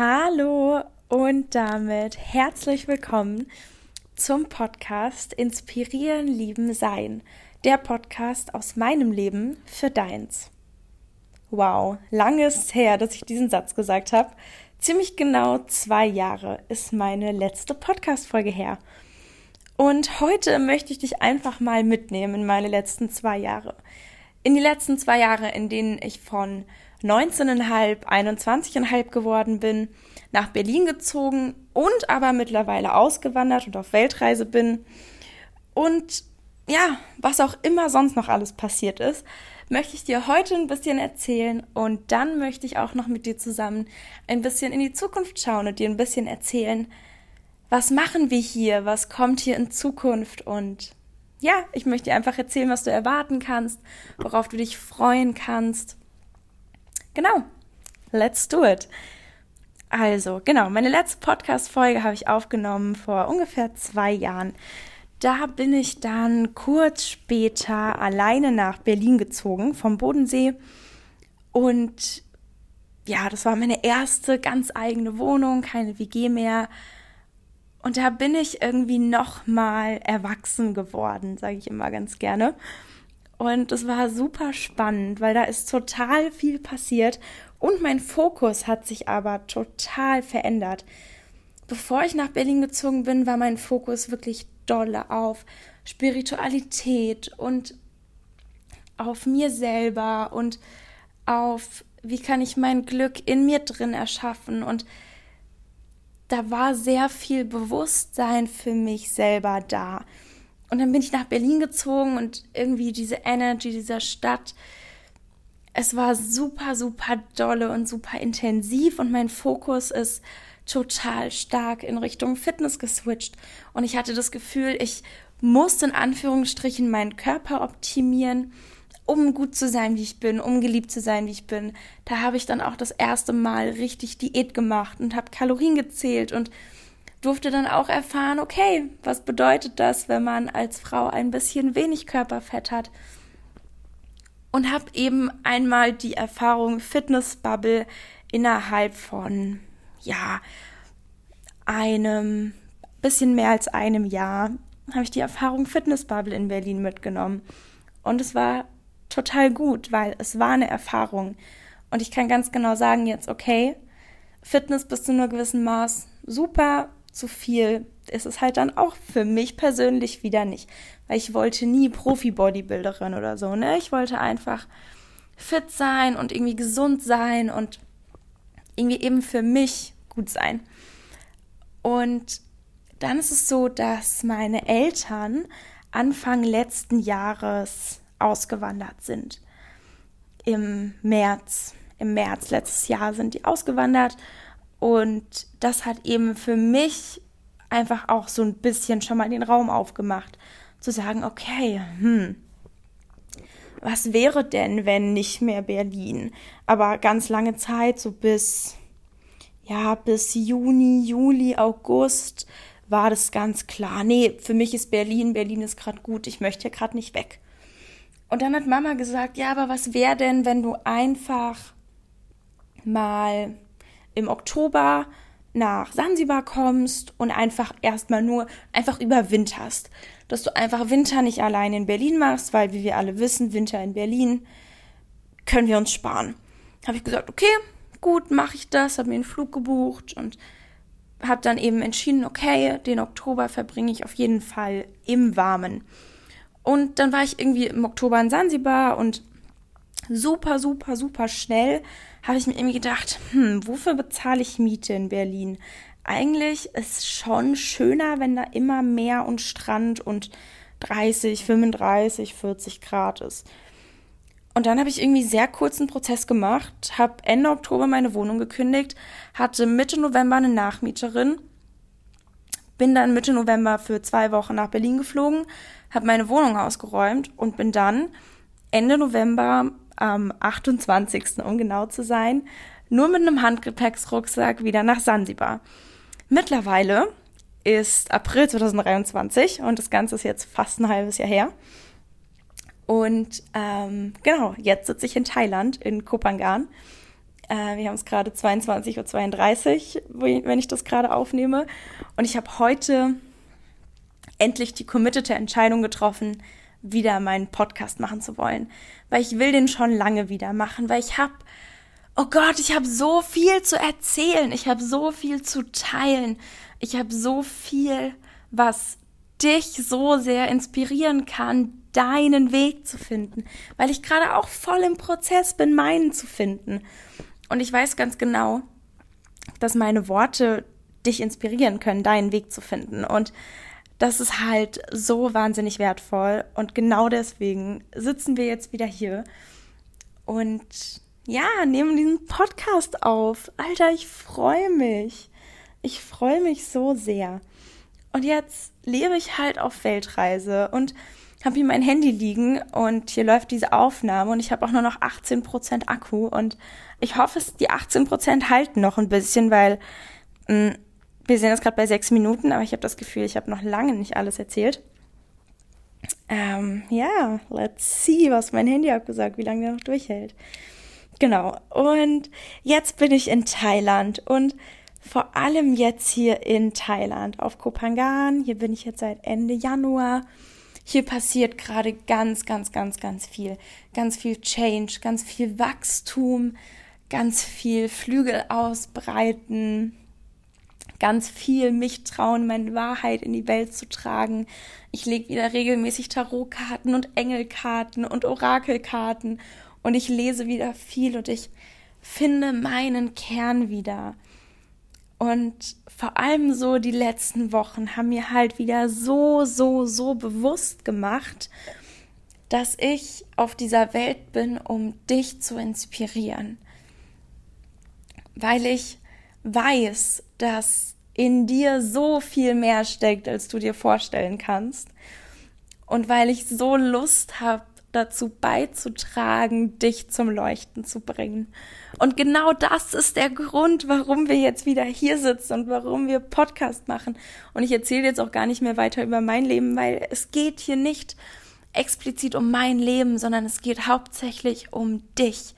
Hallo und damit herzlich willkommen zum Podcast Inspirieren, Lieben, Sein. Der Podcast aus meinem Leben für deins. Wow, lange ist her, dass ich diesen Satz gesagt habe. Ziemlich genau zwei Jahre ist meine letzte Podcast-Folge her. Und heute möchte ich dich einfach mal mitnehmen in meine letzten zwei Jahre. In die letzten zwei Jahre, in denen ich von 19,5, 21,5 geworden bin, nach Berlin gezogen und aber mittlerweile ausgewandert und auf Weltreise bin. Und ja, was auch immer sonst noch alles passiert ist, möchte ich dir heute ein bisschen erzählen. Und dann möchte ich auch noch mit dir zusammen ein bisschen in die Zukunft schauen und dir ein bisschen erzählen, was machen wir hier, was kommt hier in Zukunft. Und ja, ich möchte dir einfach erzählen, was du erwarten kannst, worauf du dich freuen kannst Genau. Let's do it. Also, genau, meine letzte Podcast-Folge habe ich aufgenommen vor ungefähr zwei Jahren. Da bin ich dann kurz später alleine nach Berlin gezogen, vom Bodensee. Und ja, das war meine erste ganz eigene Wohnung, keine WG mehr. Und da bin ich irgendwie nochmal erwachsen geworden, sage ich immer ganz gerne. Und es war super spannend, weil da ist total viel passiert und mein Fokus hat sich aber total verändert. Bevor ich nach Berlin gezogen bin, war mein Fokus wirklich dolle auf Spiritualität und auf mir selber und auf, wie kann ich mein Glück in mir drin erschaffen. Und da war sehr viel Bewusstsein für mich selber da. Und dann bin ich nach Berlin gezogen und irgendwie diese Energy dieser Stadt, es war super, super dolle und super intensiv und mein Fokus ist total stark in Richtung Fitness geswitcht. Und ich hatte das Gefühl, ich musste in Anführungsstrichen meinen Körper optimieren, um gut zu sein, wie ich bin, um geliebt zu sein, wie ich bin. Da habe ich dann auch das erste Mal richtig Diät gemacht und habe Kalorien gezählt und durfte dann auch erfahren, okay, was bedeutet das, wenn man als Frau ein bisschen wenig Körperfett hat? Und habe eben einmal die Erfahrung Fitnessbubble innerhalb von, ja, einem bisschen mehr als einem Jahr habe ich die Erfahrung Fitnessbubble in Berlin mitgenommen. Und es war total gut, weil es war eine Erfahrung. Und ich kann ganz genau sagen jetzt, okay, Fitness bis zu einem gewissen Maß super, zu viel ist es halt dann auch für mich persönlich wieder nicht. Weil ich wollte nie Profi-Bodybuilderin oder so, ne? Ich wollte einfach fit sein und irgendwie gesund sein und irgendwie eben für mich gut sein. Und dann ist es so, dass meine Eltern Anfang letzten Jahres ausgewandert sind. Im März. Im März letztes Jahr sind die ausgewandert und das hat eben für mich einfach auch so ein bisschen schon mal den Raum aufgemacht, zu sagen, okay, hm, was wäre denn, wenn nicht mehr Berlin? Aber ganz lange Zeit, so bis, ja, bis Juni, Juli, August, war das ganz klar. Nee, für mich ist Berlin, Berlin ist gerade gut, ich möchte hier gerade nicht weg. Und dann hat Mama gesagt, ja, aber was wäre denn, wenn du einfach mal im Oktober nach Sansibar kommst und einfach erstmal nur einfach überwinterst. Dass du einfach Winter nicht allein in Berlin machst, weil wie wir alle wissen, Winter in Berlin können wir uns sparen. Habe ich gesagt, okay, gut, mache ich das, habe mir einen Flug gebucht und habe dann eben entschieden, okay, den Oktober verbringe ich auf jeden Fall im Warmen. Und dann war ich irgendwie im Oktober in Sansibar und super, super, super schnell habe ich mir irgendwie gedacht, hm, wofür bezahle ich Miete in Berlin? Eigentlich ist es schon schöner, wenn da immer Meer und Strand und 30, 35, 40 Grad ist. Und dann habe ich irgendwie sehr kurzen Prozess gemacht, habe Ende Oktober meine Wohnung gekündigt, hatte Mitte November eine Nachmieterin, bin dann Mitte November für zwei Wochen nach Berlin geflogen, habe meine Wohnung ausgeräumt und bin dann Ende November am 28. um genau zu sein, nur mit einem Handgepäcksrucksack wieder nach Sansibar. Mittlerweile ist April 2023 und das Ganze ist jetzt fast ein halbes Jahr her. Und ähm, genau, jetzt sitze ich in Thailand, in Kopangan. Äh, wir haben es gerade 22.32 Uhr, wenn ich das gerade aufnehme. Und ich habe heute endlich die committete Entscheidung getroffen, wieder meinen Podcast machen zu wollen. Weil ich will den schon lange wieder machen, weil ich habe, oh Gott, ich habe so viel zu erzählen, ich habe so viel zu teilen, ich habe so viel, was dich so sehr inspirieren kann, deinen Weg zu finden, weil ich gerade auch voll im Prozess bin, meinen zu finden. Und ich weiß ganz genau, dass meine Worte dich inspirieren können, deinen Weg zu finden. Und das ist halt so wahnsinnig wertvoll. Und genau deswegen sitzen wir jetzt wieder hier und ja, nehmen diesen Podcast auf. Alter, ich freue mich. Ich freue mich so sehr. Und jetzt lebe ich halt auf Weltreise und habe hier mein Handy liegen und hier läuft diese Aufnahme und ich habe auch nur noch 18% Akku und ich hoffe, die 18% halten noch ein bisschen, weil mh, mm, wir sind jetzt gerade bei sechs Minuten, aber ich habe das Gefühl, ich habe noch lange nicht alles erzählt. Ähm, ja, let's see, was mein Handy abgesagt, wie lange der noch durchhält. Genau. Und jetzt bin ich in Thailand und vor allem jetzt hier in Thailand auf Kopangan. Hier bin ich jetzt seit Ende Januar. Hier passiert gerade ganz, ganz, ganz, ganz viel. Ganz viel Change, ganz viel Wachstum, ganz viel Flügel ausbreiten, ganz viel mich trauen, meine Wahrheit in die Welt zu tragen. Ich lege wieder regelmäßig Tarotkarten und Engelkarten und Orakelkarten und ich lese wieder viel und ich finde meinen Kern wieder. Und vor allem so die letzten Wochen haben mir halt wieder so, so, so bewusst gemacht, dass ich auf dieser Welt bin, um dich zu inspirieren. Weil ich weiß, dass in dir so viel mehr steckt, als du dir vorstellen kannst. Und weil ich so Lust habe, dazu beizutragen, dich zum Leuchten zu bringen. Und genau das ist der Grund, warum wir jetzt wieder hier sitzen und warum wir Podcast machen. Und ich erzähle jetzt auch gar nicht mehr weiter über mein Leben, weil es geht hier nicht explizit um mein Leben, sondern es geht hauptsächlich um dich.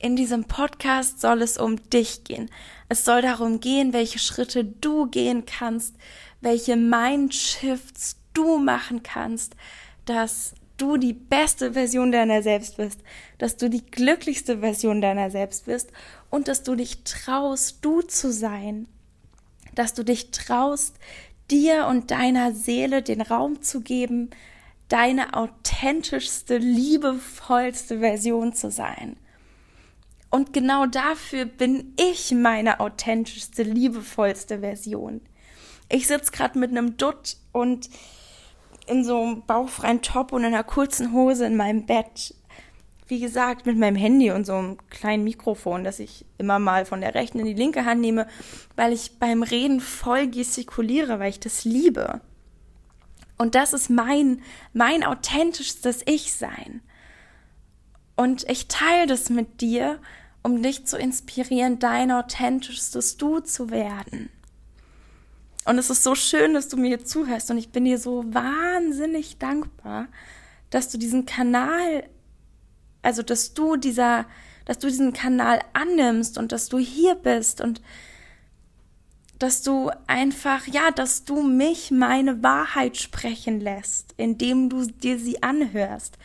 In diesem Podcast soll es um dich gehen. Es soll darum gehen, welche Schritte du gehen kannst, welche Mindshifts du machen kannst, dass du die beste Version deiner selbst bist, dass du die glücklichste Version deiner selbst bist und dass du dich traust, du zu sein, dass du dich traust, dir und deiner Seele den Raum zu geben, deine authentischste, liebevollste Version zu sein. Und genau dafür bin ich meine authentischste, liebevollste Version. Ich sitze gerade mit einem Dutt und in so einem bauchfreien Top und in einer kurzen Hose in meinem Bett. Wie gesagt, mit meinem Handy und so einem kleinen Mikrofon, das ich immer mal von der rechten in die linke Hand nehme, weil ich beim Reden voll gestikuliere, weil ich das liebe. Und das ist mein, mein authentischstes Ich-Sein. Und ich teile das mit dir, um dich zu inspirieren, dein authentischstes Du zu werden. Und es ist so schön, dass du mir zuhörst und ich bin dir so wahnsinnig dankbar, dass du diesen Kanal, also dass du dieser, dass du diesen Kanal annimmst und dass du hier bist und dass du einfach, ja, dass du mich meine Wahrheit sprechen lässt, indem du dir sie anhörst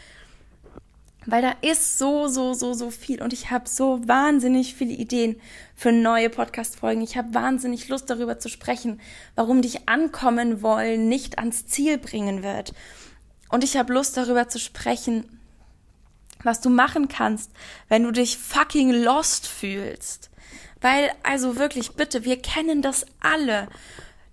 weil da ist so, so, so, so viel und ich habe so wahnsinnig viele Ideen für neue Podcast-Folgen. Ich habe wahnsinnig Lust darüber zu sprechen, warum dich ankommen wollen nicht ans Ziel bringen wird. Und ich habe Lust darüber zu sprechen, was du machen kannst, wenn du dich fucking lost fühlst. Weil, also wirklich, bitte, wir kennen das alle.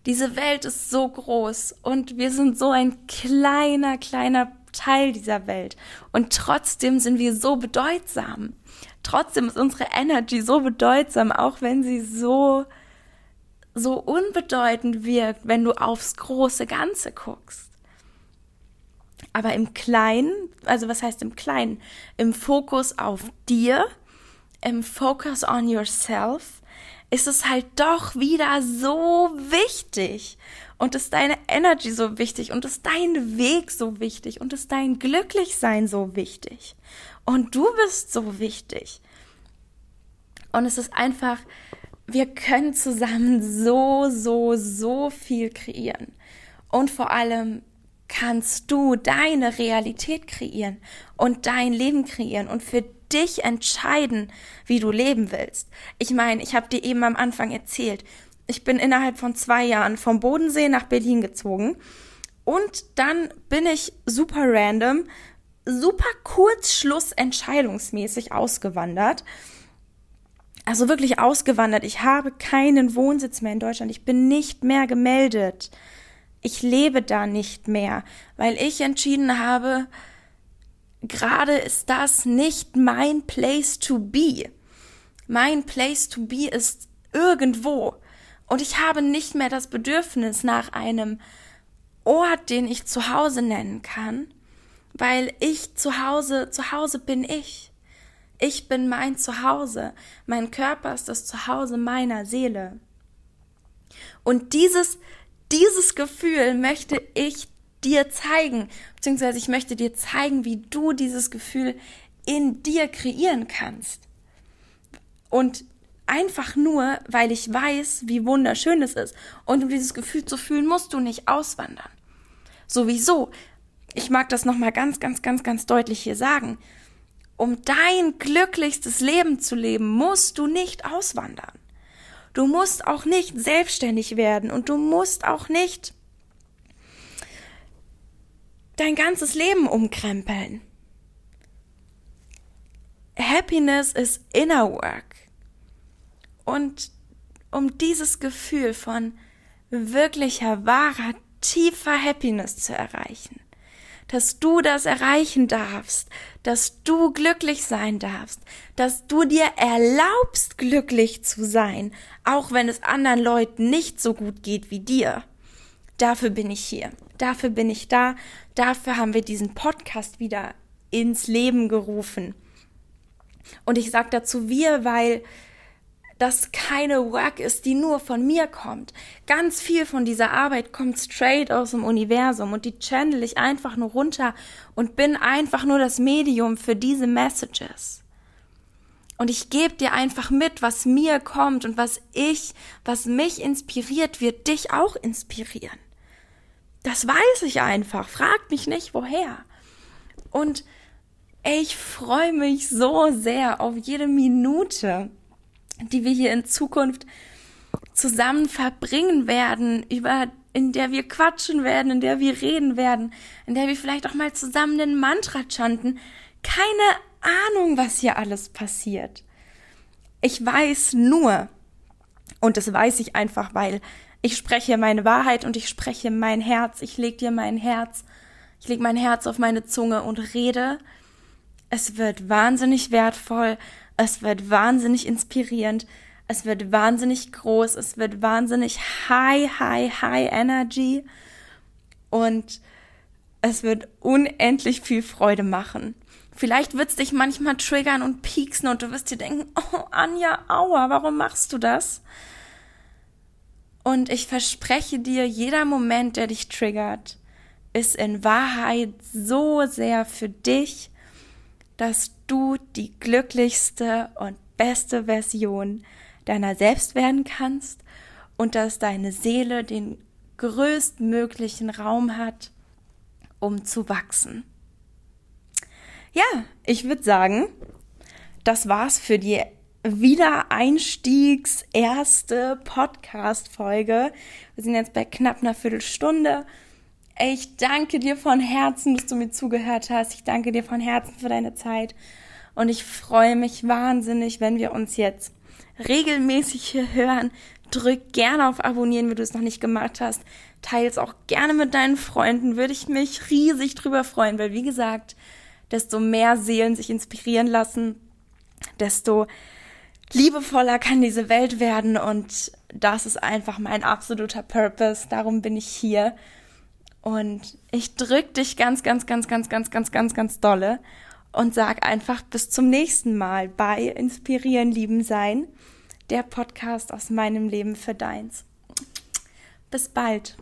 Diese Welt ist so groß und wir sind so ein kleiner, kleiner Teil dieser Welt. Und trotzdem sind wir so bedeutsam. Trotzdem ist unsere Energy so bedeutsam, auch wenn sie so, so unbedeutend wirkt, wenn du aufs große Ganze guckst. Aber im Kleinen, also was heißt im Kleinen? Im Fokus auf dir, im Focus on yourself, ist es halt doch wieder so wichtig und ist deine Energy so wichtig und ist dein Weg so wichtig und ist dein Glücklichsein so wichtig und du bist so wichtig. Und es ist einfach, wir können zusammen so, so, so viel kreieren. Und vor allem kannst du deine Realität kreieren und dein Leben kreieren und für dich entscheiden, wie du leben willst. Ich meine, ich habe dir eben am Anfang erzählt, ich bin innerhalb von zwei Jahren vom Bodensee nach Berlin gezogen und dann bin ich super random, super kurzschluss entscheidungsmäßig ausgewandert. Also wirklich ausgewandert. Ich habe keinen Wohnsitz mehr in Deutschland. Ich bin nicht mehr gemeldet. Ich lebe da nicht mehr, weil ich entschieden habe, gerade ist das nicht mein Place to be. Mein Place to be ist irgendwo. Und ich habe nicht mehr das Bedürfnis nach einem Ort, den ich zu Hause nennen kann, weil ich zu Hause, zu Hause bin ich. Ich bin mein Zuhause. Mein Körper ist das Zuhause meiner Seele. Und dieses, dieses Gefühl möchte ich dir zeigen, beziehungsweise ich möchte dir zeigen, wie du dieses Gefühl in dir kreieren kannst. Und Einfach nur, weil ich weiß, wie wunderschön es ist. Und um dieses Gefühl zu fühlen, musst du nicht auswandern. Sowieso. Ich mag das nochmal ganz, ganz, ganz, ganz deutlich hier sagen. Um dein glücklichstes Leben zu leben, musst du nicht auswandern. Du musst auch nicht selbstständig werden und du musst auch nicht dein ganzes Leben umkrempeln. Happiness is inner work. Und um dieses Gefühl von wirklicher, wahrer, tiefer Happiness zu erreichen, dass du das erreichen darfst, dass du glücklich sein darfst, dass du dir erlaubst, glücklich zu sein, auch wenn es anderen Leuten nicht so gut geht wie dir. Dafür bin ich hier, dafür bin ich da, dafür haben wir diesen Podcast wieder ins Leben gerufen. Und ich sage dazu wir, weil das keine Work ist, die nur von mir kommt. Ganz viel von dieser Arbeit kommt straight aus dem Universum und die channel ich einfach nur runter und bin einfach nur das Medium für diese Messages. Und ich gebe dir einfach mit, was mir kommt und was ich, was mich inspiriert, wird dich auch inspirieren. Das weiß ich einfach. Frag mich nicht, woher. Und ich freue mich so sehr auf jede Minute, die wir hier in Zukunft zusammen verbringen werden, über in der wir quatschen werden, in der wir reden werden, in der wir vielleicht auch mal zusammen den Mantra chanten. Keine Ahnung, was hier alles passiert. Ich weiß nur, und das weiß ich einfach, weil ich spreche meine Wahrheit und ich spreche mein Herz, ich leg dir mein Herz, ich leg mein Herz auf meine Zunge und rede. Es wird wahnsinnig wertvoll, es wird wahnsinnig inspirierend. Es wird wahnsinnig groß. Es wird wahnsinnig high, high, high Energy. Und es wird unendlich viel Freude machen. Vielleicht wird es dich manchmal triggern und pieksen und du wirst dir denken, oh Anja, aua, warum machst du das? Und ich verspreche dir, jeder Moment, der dich triggert, ist in Wahrheit so sehr für dich dass du die glücklichste und beste Version deiner selbst werden kannst und dass deine Seele den größtmöglichen Raum hat, um zu wachsen. Ja, ich würde sagen, das war's für die Wiedereinstiegs erste Podcast Folge. Wir sind jetzt bei knapp einer Viertelstunde. Ich danke dir von Herzen, dass du mir zugehört hast. Ich danke dir von Herzen für deine Zeit. Und ich freue mich wahnsinnig, wenn wir uns jetzt regelmäßig hier hören. Drück gerne auf Abonnieren, wenn du es noch nicht gemacht hast. Teile es auch gerne mit deinen Freunden. Würde ich mich riesig drüber freuen, weil wie gesagt, desto mehr Seelen sich inspirieren lassen, desto liebevoller kann diese Welt werden und das ist einfach mein absoluter Purpose. Darum bin ich hier. Und ich drück dich ganz, ganz, ganz, ganz, ganz, ganz, ganz, ganz dolle und sag einfach bis zum nächsten Mal bei Inspirieren, Lieben Sein, der Podcast aus meinem Leben für deins. Bis bald.